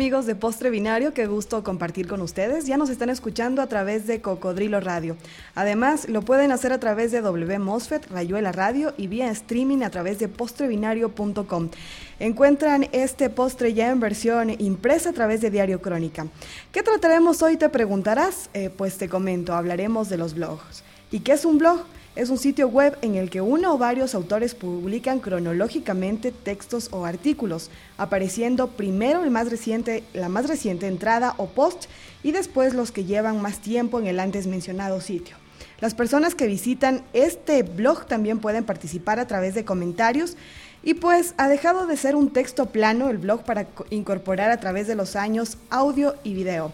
amigos de Postre Binario? Qué gusto compartir con ustedes. Ya nos están escuchando a través de Cocodrilo Radio. Además, lo pueden hacer a través de W Mosfet, Rayuela Radio y vía streaming a través de postrebinario.com. Encuentran este postre ya en versión impresa a través de Diario Crónica. ¿Qué trataremos hoy? Te preguntarás. Eh, pues te comento, hablaremos de los blogs. ¿Y qué es un blog? Es un sitio web en el que uno o varios autores publican cronológicamente textos o artículos, apareciendo primero el más reciente, la más reciente entrada o post y después los que llevan más tiempo en el antes mencionado sitio. Las personas que visitan este blog también pueden participar a través de comentarios y pues ha dejado de ser un texto plano el blog para incorporar a través de los años audio y video.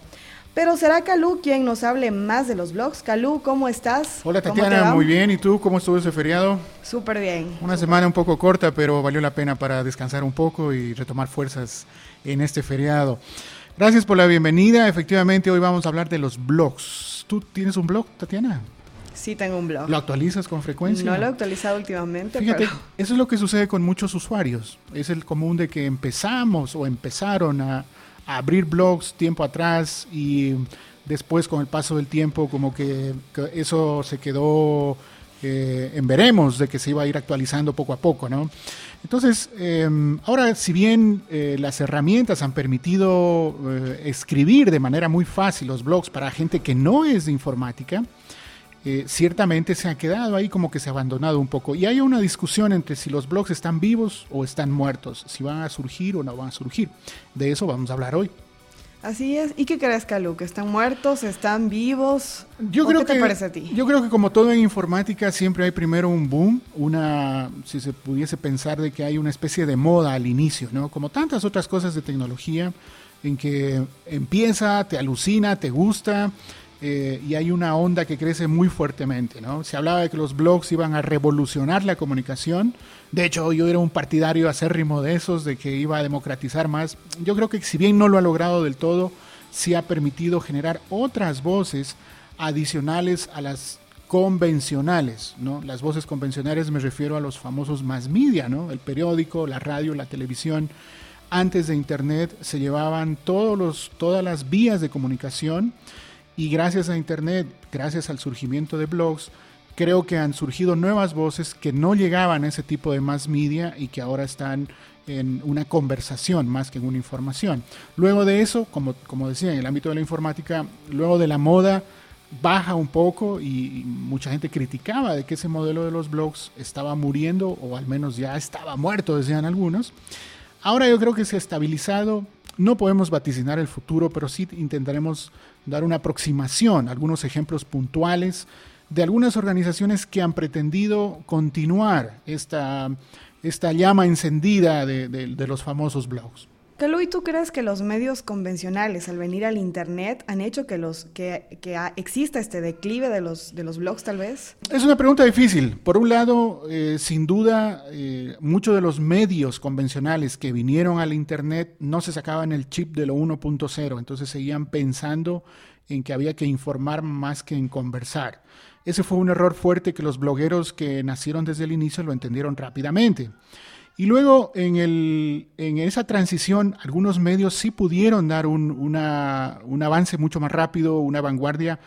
Pero será Calú quien nos hable más de los blogs. Calú, ¿cómo estás? Hola Tatiana, muy bien. ¿Y tú cómo estuvo ese feriado? Súper bien. Una semana un poco corta, pero valió la pena para descansar un poco y retomar fuerzas en este feriado. Gracias por la bienvenida. Efectivamente, hoy vamos a hablar de los blogs. ¿Tú tienes un blog, Tatiana? Sí, tengo un blog. ¿Lo actualizas con frecuencia? No lo he actualizado últimamente. Fíjate, eso es lo que sucede con muchos usuarios. Es el común de que empezamos o empezaron a abrir blogs tiempo atrás y después con el paso del tiempo como que, eso se quedó eh, en veremos de que se iba a ir actualizando poco a poco, ¿no? Entonces, em, ahora si bien eh, las herramientas han permitido eh, escribir de manera muy fácil los blogs para gente que no es de informática, eh, ciertamente se ha quedado ahí como que se ha abandonado un poco. Y hay una discusión entre si los blogs están vivos o están muertos, si van a surgir o no van a surgir. De eso vamos a hablar hoy. Así es. ¿Y qué crees, Calu? ¿Que están muertos? ¿Están vivos? Yo creo ¿Qué te parece a ti? Yo creo que como todo en informática siempre hay primero un boom, una, si se pudiese pensar de que hay una especie de moda al inicio, ¿no? Como tantas otras cosas de tecnología, en que empieza, te alucina, te gusta, eh, y hay una onda que crece muy fuertemente. ¿no? Se hablaba de que los blogs iban a revolucionar la comunicación. De hecho, yo era un partidario acérrimo de esos, de que iba a democratizar más. Yo creo que si bien no lo ha logrado del todo, sí ha permitido generar otras voces adicionales a las convencionales, ¿no? Las voces convencionales me refiero a los famosos más media, ¿no? El periódico, la radio, la televisión. Antes de Internet se llevaban todos los, todas las vías de comunicación y gracias a Internet, gracias al surgimiento de blogs, creo que han surgido nuevas voces que no llegaban a ese tipo de más media y que ahora están en una conversación más que en una información. Luego de eso, como, como decía, en el ámbito de la informática, luego de la moda baja un poco y, y, mucha gente criticaba de que ese modelo de los blogs estaba muriendo o al menos ya estaba muerto, decían algunos. Ahora yo creo que se ha estabilizado, no podemos vaticinar el futuro, pero sí intentaremos dar una aproximación, algunos ejemplos puntuales de algunas organizaciones que han pretendido continuar esta, esta llama encendida de, de, de los famosos blogs. ¿Y ¿tú crees que los medios convencionales al venir al Internet han hecho que, los, que, que exista este declive de los, de los blogs tal vez? Es una pregunta difícil. Por un lado, eh, sin duda, eh, muchos de los medios convencionales que vinieron al Internet no se sacaban el chip de lo 1.0, entonces seguían pensando en que había que informar más que en conversar. Ese fue un error fuerte que los blogueros que nacieron desde el inicio lo entendieron rápidamente. Y luego en, el, en esa transición algunos medios sí pudieron dar un, un avance mucho más rápido, una vanguardia,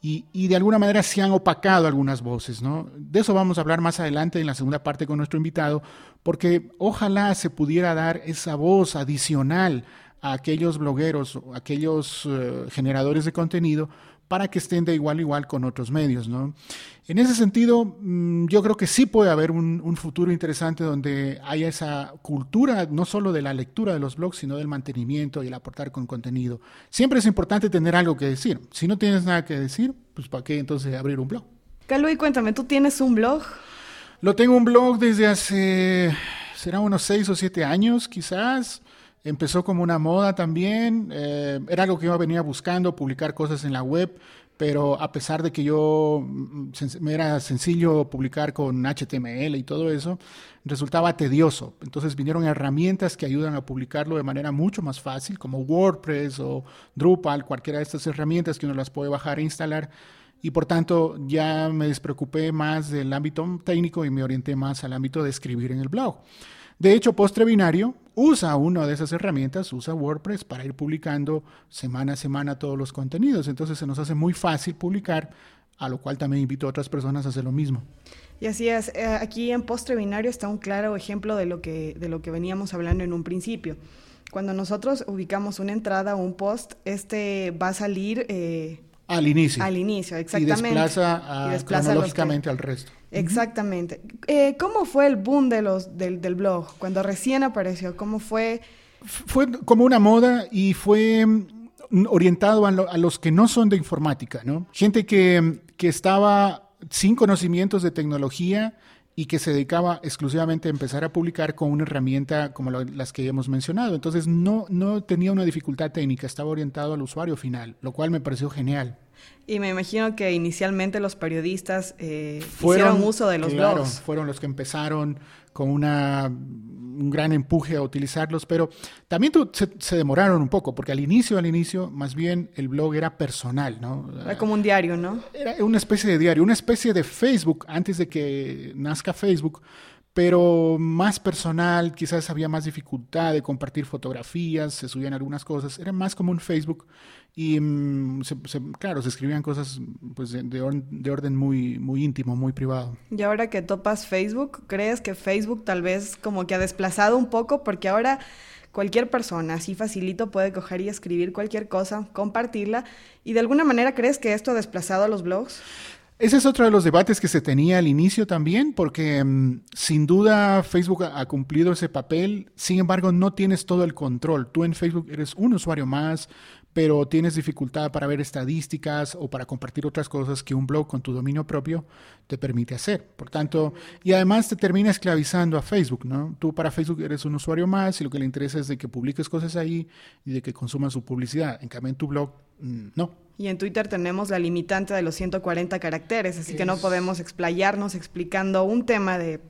y, y, de alguna manera se han opacado algunas voces. ¿no? De eso vamos a hablar más adelante en la segunda parte con nuestro invitado, porque ojalá se pudiera dar esa voz adicional a aquellos blogueros, a aquellos uh, generadores de contenido, para que estén de igual a igual con otros medios. ¿no? En ese sentido, mm, yo creo que sí puede haber un, un, futuro interesante donde haya esa cultura, no solo de la lectura de los blogs, sino del mantenimiento y el aportar con contenido. Siempre es importante tener algo que decir. Si no tienes nada que decir, pues ¿para qué entonces abrir un blog? Calui, cuéntame, ¿tú tienes un blog? Lo tengo un blog desde hace, será unos seis o siete años quizás empezó como una moda también, eh, era algo que yo venía buscando, publicar cosas en la web, pero a pesar de que yo mm, me era sencillo publicar con HTML y todo eso, resultaba tedioso. Entonces vinieron herramientas que ayudan a publicarlo de manera mucho más fácil, como WordPress o Drupal, cualquiera de estas herramientas que uno las puede bajar e instalar. Y por tanto ya me despreocupé más del ámbito técnico y me orienté más al ámbito de escribir en el blog. De hecho, Postre Binario usa una de esas herramientas, usa WordPress para ir publicando semana a semana todos los contenidos. Entonces se nos hace muy fácil publicar, a lo cual también invito a otras personas a hacer lo mismo. Y así es, eh, aquí en Postre Binario está un claro ejemplo de lo que, de lo que veníamos hablando en un principio. Cuando nosotros ubicamos una entrada o un post, este va a salir... Eh, al inicio. Al inicio, exactamente. Y desplaza, cronológicamente al resto. Exactamente. Eh, ¿Cómo fue el boom de los, del, del, blog? Cuando recién apareció, ¿cómo fue? Fue como una moda y fue mm, orientado a, a los que no son de informática, ¿no? Gente que, que estaba sin conocimientos de tecnología y que se dedicaba exclusivamente a empezar a publicar con una herramienta como las que hemos mencionado. Entonces no, no tenía una dificultad técnica, estaba orientado al usuario final, lo cual me pareció genial. Y me imagino que inicialmente los periodistas eh, hicieron uso de los claro, blogs. Fueron los que empezaron con una, un gran empuje a utilizarlos, pero también se, demoraron un poco, porque al inicio, al inicio, más bien el blog era personal, ¿no? Era como un diario, ¿no? Era una especie de diario, una especie de Facebook, antes de que nazca Facebook, pero más personal, quizás había más dificultad de compartir fotografías, se subían algunas cosas, era más como un Facebook y mm, claro, se escribían cosas pues, de, orden muy, muy íntimo, muy privado. Y ahora que topas Facebook, ¿crees que Facebook tal vez como que ha desplazado un poco? Porque ahora cualquier persona así facilito puede coger y escribir cualquier cosa, compartirla. ¿Y de alguna manera crees que esto ha desplazado a los blogs? Ese es otro de los debates que se tenía al inicio también, porque mm, sin duda Facebook ha, cumplido ese papel, sin embargo no tienes todo el control. Tú en Facebook eres un usuario más, pero tienes dificultad para ver estadísticas o para compartir otras cosas que un blog con tu dominio propio te permite hacer. Por tanto, y además te termina esclavizando a Facebook, ¿no? Tú para Facebook eres un usuario más y lo que le interesa es de que publiques cosas ahí y de que consumas su publicidad. En cambio, en tu blog, mm, no. Y en Twitter tenemos la limitante de los 140 caracteres, así que no podemos explayarnos explicando un tema de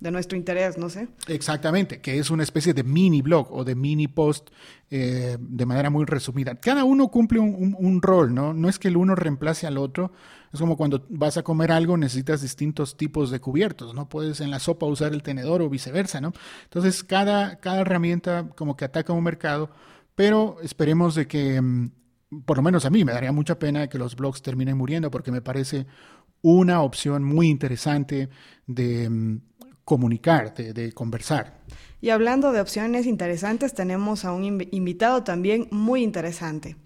de nuestro interés, no sé. Exactamente, que es una especie de mini blog o de mini post eh, de manera muy resumida. Cada uno cumple un, rol, ¿no? No es que el uno reemplace al otro. Es como cuando vas a comer algo, necesitas distintos tipos de cubiertos, ¿no? Puedes en la sopa usar el tenedor o viceversa, ¿no? Entonces, cada, cada herramienta como que ataca un mercado, pero esperemos de que, mm, por lo menos a mí, me daría mucha pena que los blogs terminen muriendo porque me parece una opción muy interesante de mm, comunicar, de, conversar. Y hablando de opciones interesantes, tenemos a un invitado también muy interesante.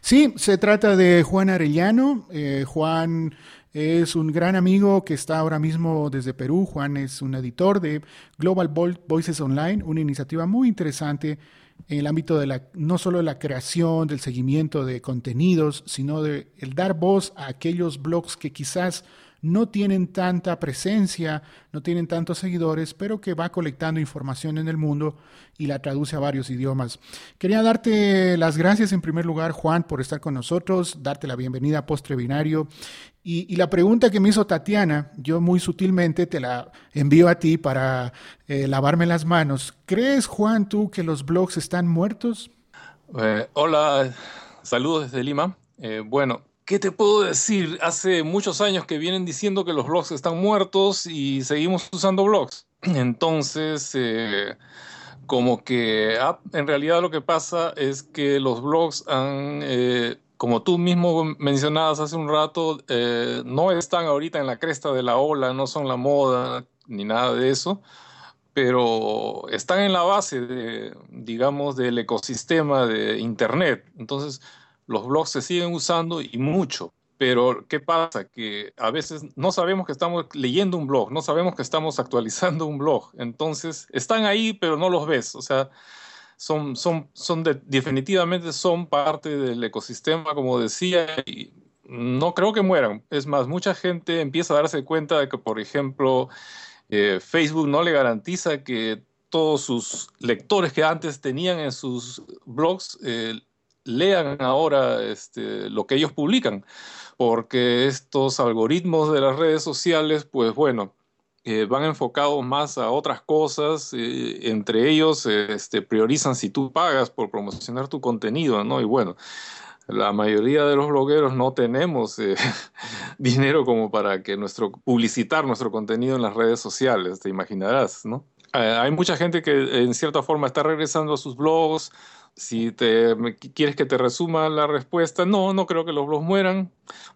Sí, se trata de Juan Arellano. Eh, Juan es un gran amigo que está ahora mismo desde Perú. Juan es un editor de Global Voices Online, una iniciativa muy interesante en el ámbito de la, no solo de la creación, del seguimiento de contenidos, sino de el dar voz a aquellos blogs que quizás no tienen tanta presencia, no tienen tantos seguidores, pero que va colectando información en el mundo y la traduce a varios idiomas. Quería darte las gracias en primer lugar, Juan, por estar con nosotros, darte la bienvenida a Postre Binario. Y, la pregunta que me hizo Tatiana, yo muy sutilmente te la envío a ti para eh, lavarme las manos. ¿Crees, Juan, tú que los blogs están muertos? Eh, hola, saludos desde Lima. Eh, bueno, ¿Qué te puedo decir? Hace muchos años que vienen diciendo que los blogs están muertos y seguimos usando blogs. Entonces, eh, como que ah, en realidad lo que pasa es que los blogs han, eh, como tú mismo mencionabas hace un rato, eh, no están ahorita en la cresta de la ola, no son la moda ni nada de eso, pero están en la base de, digamos, del ecosistema de Internet. Entonces, los blogs se siguen usando y mucho. Pero ¿qué pasa? Que a veces no sabemos que estamos leyendo un blog, no sabemos que estamos actualizando un blog. Entonces, están ahí, pero no los ves. O sea, son, son, son definitivamente son parte del ecosistema, como decía, y no creo que mueran. Es más, mucha gente empieza a darse cuenta de que, por ejemplo, eh, Facebook no le garantiza que todos sus lectores que antes tenían en sus blogs eh, lean ahora este, lo que ellos publican, porque estos algoritmos de las redes sociales, pues bueno, eh, van enfocados más a otras cosas, eh, entre ellos este, priorizan si tú pagas por promocionar tu contenido, ¿no? Y bueno, la mayoría de los blogueros no tenemos eh, dinero como para que nuestro publicitar nuestro contenido en las redes sociales, te imaginarás, ¿no? hay mucha gente que en cierta forma está regresando a sus blogs. Si te quieres que te resuma la respuesta, no, no creo que los blogs mueran,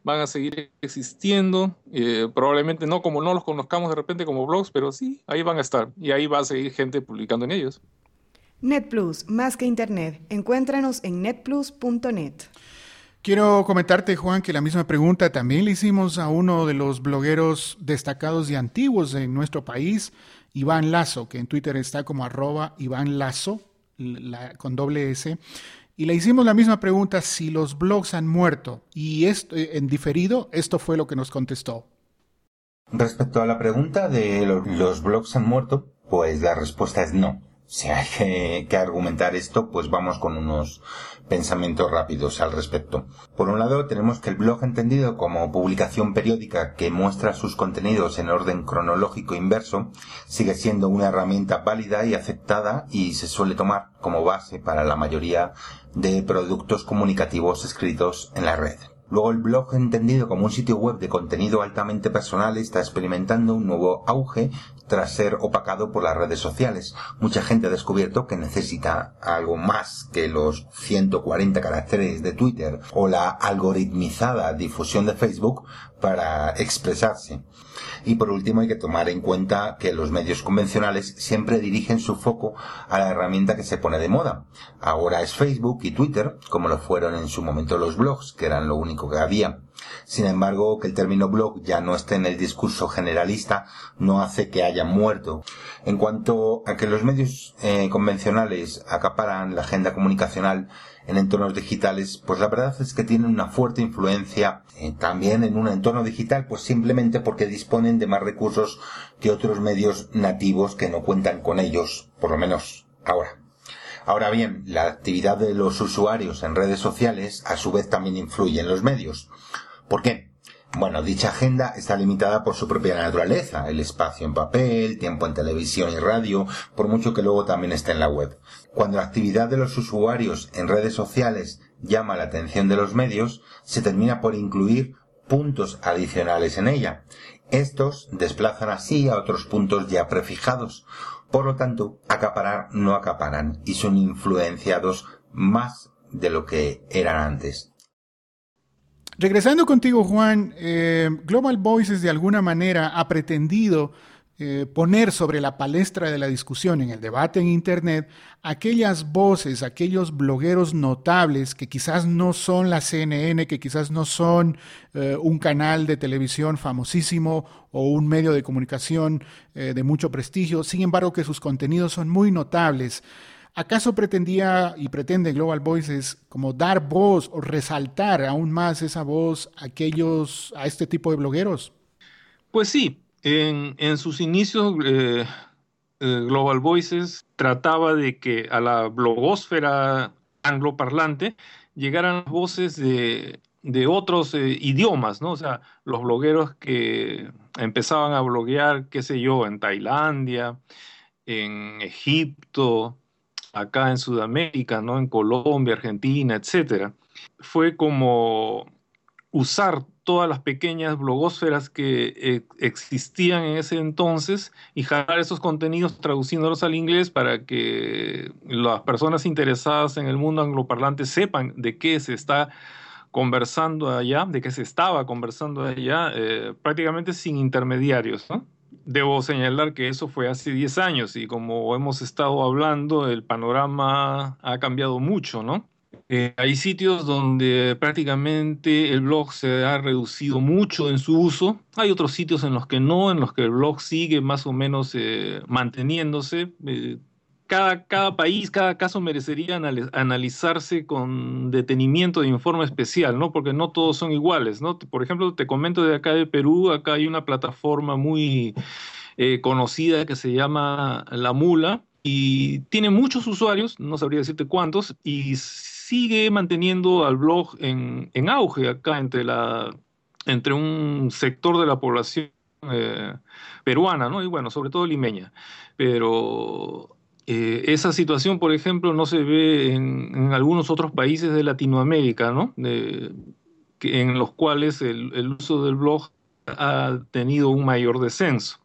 van a seguir existiendo, eh, probablemente no como no los conozcamos de repente como blogs, pero sí, ahí van a estar y ahí va a seguir gente publicando en ellos. NetPlus, más que Internet, encuéntranos en netplus.net. Quiero comentarte, Juan, que la misma pregunta también le hicimos a uno de los blogueros destacados y antiguos en nuestro país, Iván Lazo, que en Twitter está como arroba Iván Lazo, con doble S. Y le hicimos la misma pregunta si los blogs han muerto. Y esto, eh, en diferido, esto fue lo que nos contestó. Respecto a la pregunta de los blogs han muerto, pues la respuesta es no si hay que, argumentar esto, pues vamos con unos pensamientos rápidos al respecto. Por un lado, tenemos que el blog entendido como publicación periódica que muestra sus contenidos en orden cronológico inverso sigue siendo una herramienta válida y aceptada y se suele tomar como base para la mayoría de productos comunicativos escritos en la red. Luego el blog entendido como un sitio web de contenido altamente personal está experimentando un nuevo auge tras ser opacado por las redes sociales. Mucha gente ha descubierto que necesita algo más que los 140 caracteres de Twitter o la algoritmizada difusión de Facebook para expresarse. Y por último hay que tomar en cuenta que los medios convencionales siempre dirigen su foco a la herramienta que se pone de moda. Ahora es Facebook y Twitter, como lo fueron en su momento los blogs, que eran lo único que había. Sin embargo, que el término blog ya no esté en el discurso generalista no hace que haya muerto. En cuanto a que los medios eh, convencionales acaparan la agenda comunicacional en entornos digitales, pues la verdad es que tienen una fuerte influencia eh, también en un entorno digital, pues simplemente porque disponen de más recursos que otros medios nativos que no cuentan con ellos, por lo menos ahora. Ahora bien, la actividad de los usuarios en redes sociales a su vez también influye en los medios. ¿Por qué? Bueno, dicha agenda está limitada por su propia naturaleza, el espacio en papel, tiempo en televisión y radio, por mucho que luego también esté en la web. Cuando la actividad de los usuarios en redes sociales llama la atención de los medios, se termina por incluir puntos adicionales en ella. Estos desplazan así a otros puntos ya prefijados. Por lo tanto, acaparar no acaparan y son influenciados más de lo que eran antes. Regresando contigo, Juan, eh, Global Voices de alguna manera ha pretendido eh, poner sobre la palestra de la discusión en el debate en Internet aquellas voces, aquellos blogueros notables que quizás no son la CNN, que quizás no son eh, un canal de televisión famosísimo o un medio de comunicación de mucho prestigio, sin embargo que sus contenidos son muy notables. ¿Acaso pretendía y pretende Global Voices como dar voz o resaltar aún más esa voz a aquellos, a este tipo de blogueros? Pues sí, en, sus inicios eh, eh, Global Voices trataba de que a la blogósfera angloparlante llegaran voces de, otros eh, idiomas, ¿no? O sea, los blogueros que empezaban a bloguear, qué sé yo, en Tailandia, en Egipto, acá en Sudamérica, ¿no? En Colombia, Argentina, etcétera. Fue como usar todas las pequeñas blogósferas que eh, existían en ese entonces y jalar esos contenidos traduciéndolos al inglés para que las personas interesadas en el mundo angloparlante sepan de qué se está conversando allá, de qué se estaba conversando allá, eh, prácticamente sin intermediarios, ¿no? Debo señalar que eso fue hace 10 años y como hemos estado hablando, el panorama ha cambiado mucho, ¿no? Eh, hay sitios donde prácticamente el blog se ha reducido mucho en su uso. Hay otros sitios en los que no, en los que el blog sigue más o menos eh, manteniéndose. Eh, cada, cada país, cada caso merecería analizarse con detenimiento de informe especial, ¿no? Porque no todos son iguales, ¿no? Por ejemplo, te comento de acá de Perú, acá hay una plataforma muy eh, conocida que se llama La Mula y tiene muchos usuarios, no sabría decirte cuántos, y sigue manteniendo al blog en, auge acá entre, la, entre un sector de la población eh, peruana, ¿no? Y bueno, sobre todo limeña. Pero eh, esa situación, por ejemplo, no se ve en, algunos otros países de Latinoamérica, ¿no? en los cuales el, uso del blog ha tenido un mayor descenso.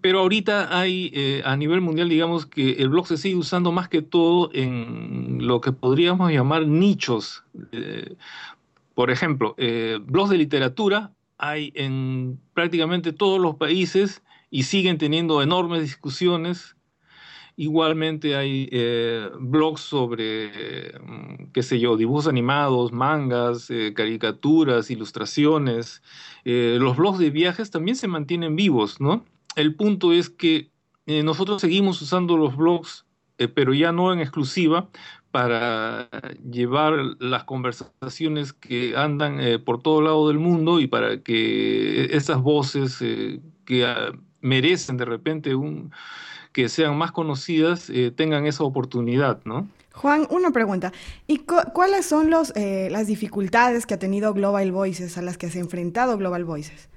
Pero ahorita hay eh, a nivel mundial, digamos que el blog se sigue usando más que todo en lo que podríamos llamar nichos. Eh, por ejemplo, blogs de literatura hay en prácticamente todos los países y siguen teniendo enormes discusiones Igualmente hay eh, blogs sobre, mm, qué sé yo, dibujos animados, mangas, eh, caricaturas, ilustraciones. Eh, los blogs de viajes también se mantienen vivos, ¿no? El punto es que nosotros seguimos usando los blogs, pero ya no en exclusiva, para llevar las conversaciones que andan por todo lado del mundo y para que esas voces que ah, merecen de repente un que sean más conocidas eh, tengan esa oportunidad, ¿no? Juan, una pregunta. ¿Y cuáles son los, eh, las dificultades que ha tenido Global Voices, a las que se ha enfrentado Global Voices?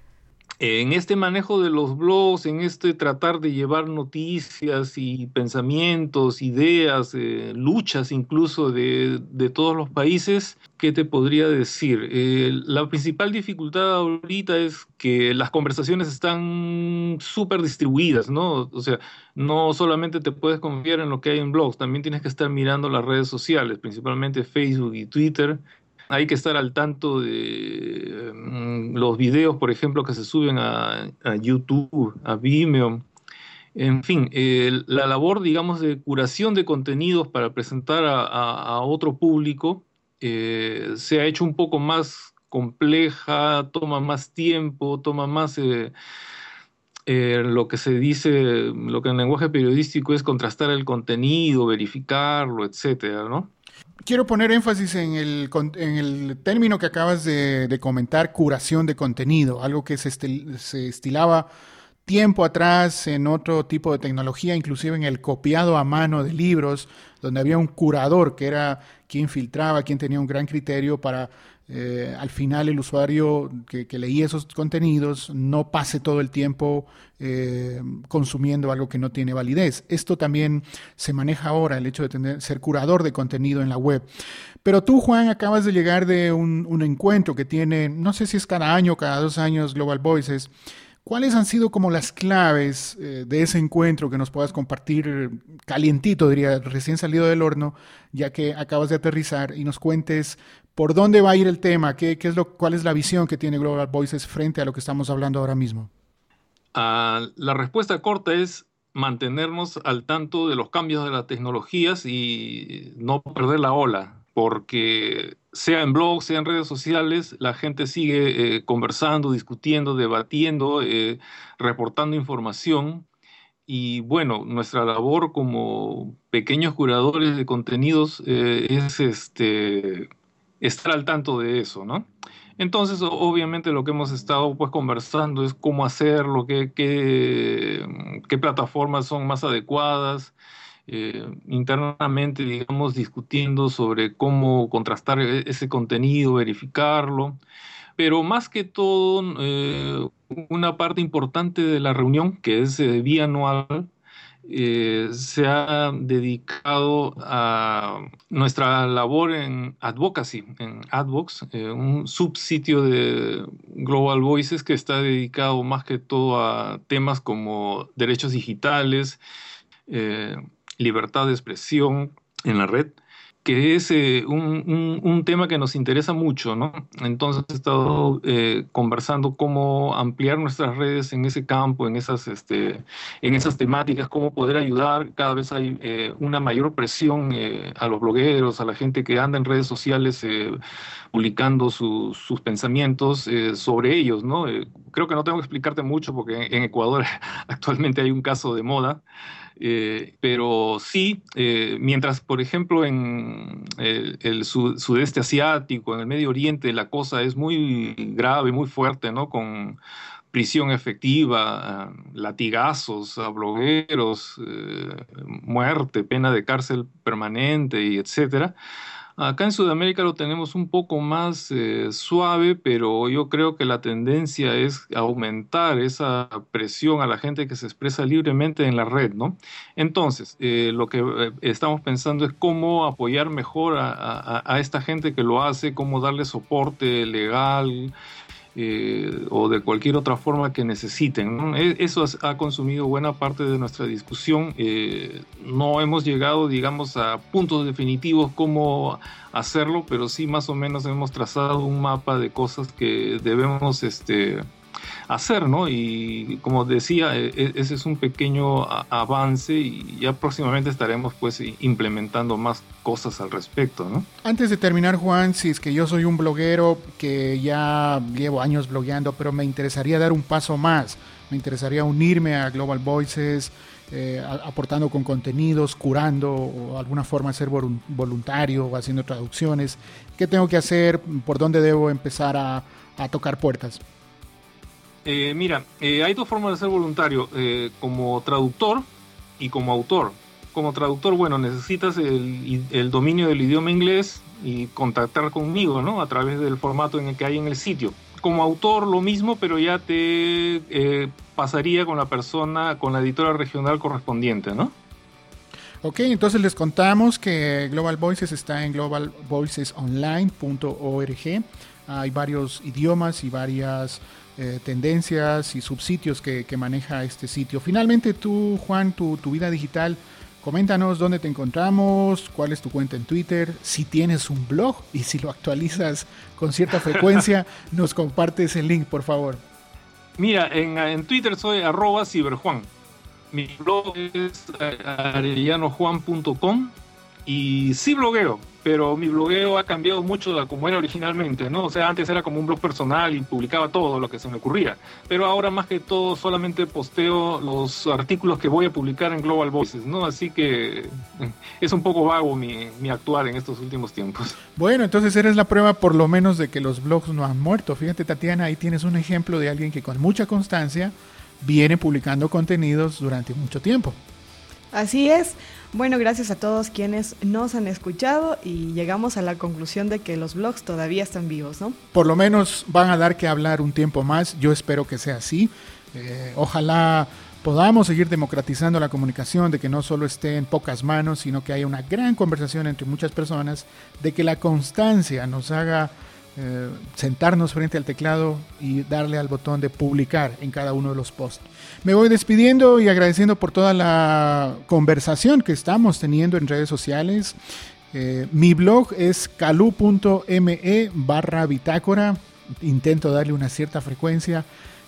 En este manejo de los blogs, en este tratar de llevar noticias y pensamientos, ideas, eh, luchas incluso de, todos los países, ¿qué te podría decir? Eh, la principal dificultad ahorita es que las conversaciones están súper distribuidas, ¿no? O sea, no solamente te puedes confiar en lo que hay en blogs, también tienes que estar mirando las redes sociales, principalmente Facebook y Twitter, hay que estar al tanto de mm, los videos, por ejemplo, que se suben a, YouTube, a Vimeo. En fin, la labor, digamos, de curación de contenidos para presentar a, otro público eh, se ha hecho un poco más compleja, toma más tiempo, toma más eh, eh, lo que se dice, lo que en lenguaje periodístico es contrastar el contenido, verificarlo, etcétera, ¿no? Quiero poner énfasis en el, en el término que acabas de, comentar, curación de contenido, algo que se, se, estilaba tiempo atrás en otro tipo de tecnología, inclusive en el copiado a mano de libros, donde había un curador que era quien filtraba, quien tenía un gran criterio para eh, al final el usuario que, leía esos contenidos no pase todo el tiempo eh, consumiendo algo que no tiene validez. Esto también se maneja ahora, el hecho de tener, ser curador de contenido en la web. Pero tú, Juan, acabas de llegar de un, un encuentro que tiene, no sé si es cada año, cada dos años, Global Voices. ¿Cuáles han sido como las claves eh, de ese encuentro que nos puedas compartir calientito, diría, recién salido del horno, ya que acabas de aterrizar y nos cuentes por dónde va a ir el tema, qué, es lo, cuál es la visión que tiene Global Voices frente a lo que estamos hablando ahora mismo? Ah, la respuesta corta es mantenernos al tanto de los cambios de las tecnologías y no perder la ola, porque sea en blogs, sea en redes sociales, la gente sigue eh, conversando, discutiendo, debatiendo, eh, reportando información. Y bueno, nuestra labor como pequeños curadores de contenidos eh, es este, estar al tanto de eso, ¿no? Entonces, obviamente lo que hemos estado pues conversando es cómo hacerlo, qué, qué plataformas son más adecuadas, eh, internamente, digamos, discutiendo sobre cómo contrastar e-, ese contenido, verificarlo. Pero más que todo, eh, una parte importante de la reunión, que es eh, bianual, se ha dedicado a nuestra labor en advocacy, en Advox, un subsitio de Global Voices que está dedicado más que todo a temas como derechos digitales, libertad de expresión en la red, que es eh, un, tema que nos interesa mucho, ¿no? Entonces he estado eh, conversando cómo ampliar nuestras redes en ese campo, en esas, este, en esas temáticas, cómo poder ayudar. Cada vez hay eh, una mayor presión a los blogueros, a la gente que anda en redes sociales publicando sus pensamientos sobre ellos, ¿no? creo que no tengo que explicarte mucho porque en Ecuador actualmente hay un caso de moda. Eh, pero sí, eh, mientras, por ejemplo, en el, sudeste asiático, en el Medio Oriente, la cosa es muy grave, muy fuerte, ¿no? Con prisión efectiva, latigazos a blogueros, eh, muerte, pena de cárcel permanente y etcétera. Acá en Sudamérica lo tenemos un poco más eh, suave, pero yo creo que la tendencia es aumentar esa presión a la gente que se expresa libremente en la red, ¿no? Entonces, eh, lo que eh, estamos pensando es cómo apoyar mejor a, esta gente que lo hace, cómo darle soporte legal, eh, o de cualquier otra forma que necesiten. E, eso ha consumido buena parte de nuestra discusión. Eh, no hemos llegado, digamos, a puntos definitivos cómo hacerlo, pero sí más o menos hemos trazado un mapa de cosas que debemos este, hacer, ¿no? Y como decía, e, e, ese es un pequeño avance y ya próximamente estaremos pues implementando más cosas al respecto, ¿no? Antes de terminar, Juan, si es que yo soy un bloguero que ya llevo años blogueando, pero me interesaría dar un paso más, me interesaría unirme a Global Voices, eh, aportando con contenidos, curando o alguna forma ser voluntario o haciendo traducciones. ¿Qué tengo que hacer? ¿Por dónde debo empezar a tocar puertas? Eh, mira, eh, hay dos formas de ser voluntario, eh, como traductor y como autor. Como traductor, bueno, necesitas el, dominio del idioma inglés y contactar conmigo, ¿no? A través del formato en el que hay en el sitio. Como autor, lo mismo, pero ya te pasaría con la persona, con la editora regional correspondiente, ¿no? Ok, entonces les contamos que Global Voices está en globalvoicesonline.org. Hay varios idiomas y varias eh, tendencias y subsitios que, maneja este sitio. Finalmente tú, Juan, tu, tu vida digital, coméntanos dónde te encontramos, cuál es tu cuenta en Twitter, si tienes un blog y si lo actualizas con cierta frecuencia, nos compartes el link, por favor. Mira, en, en Twitter soy arroba ciberjuan. Mi blog es arellanojuan.com y sí blogueo pero mi blogueo ha cambiado mucho de como era originalmente, ¿no? O sea, antes era como un blog personal y publicaba todo lo que se me ocurría, pero ahora más que todo solamente posteo los artículos que voy a publicar en Global Voices, ¿no? Así que eh, es un poco vago mi, mi actuar en estos últimos tiempos. Bueno, entonces eres la prueba por lo menos de que los blogs no han muerto. Fíjate, Tatiana, ahí tienes un ejemplo de alguien que con mucha constancia viene publicando contenidos durante mucho tiempo. Así es. Bueno, gracias a todos quienes nos han escuchado y llegamos a la conclusión de que los blogs todavía están vivos, ¿no? Por lo menos van a dar que hablar un tiempo más. Yo espero que sea así. Eh, ojalá podamos seguir democratizando la comunicación, de que no solo esté en pocas manos, sino que haya una gran conversación entre muchas personas, de que la constancia nos haga eh, sentarnos frente al teclado y darle al botón de publicar en cada uno de los posts. Me voy despidiendo y agradeciendo por toda la conversación que estamos teniendo en redes sociales. Eh, mi blog es calu.me barra bitácora. Intento darle una cierta frecuencia.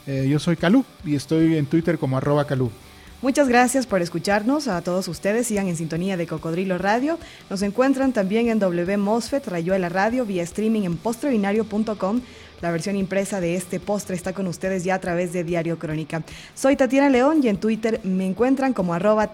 Eh, yo soy Calu y estoy en Twitter como arroba Calu. Muchas gracias por escucharnos. A todos ustedes sigan en sintonía de Cocodrilo Radio. Nos encuentran también en WMOSFET, Rayuela Radio, vía streaming en postrebinario.com. La versión impresa de este postre está con ustedes ya a través de Diario Crónica. Soy Tatiana León y en Twitter me encuentran como arroba.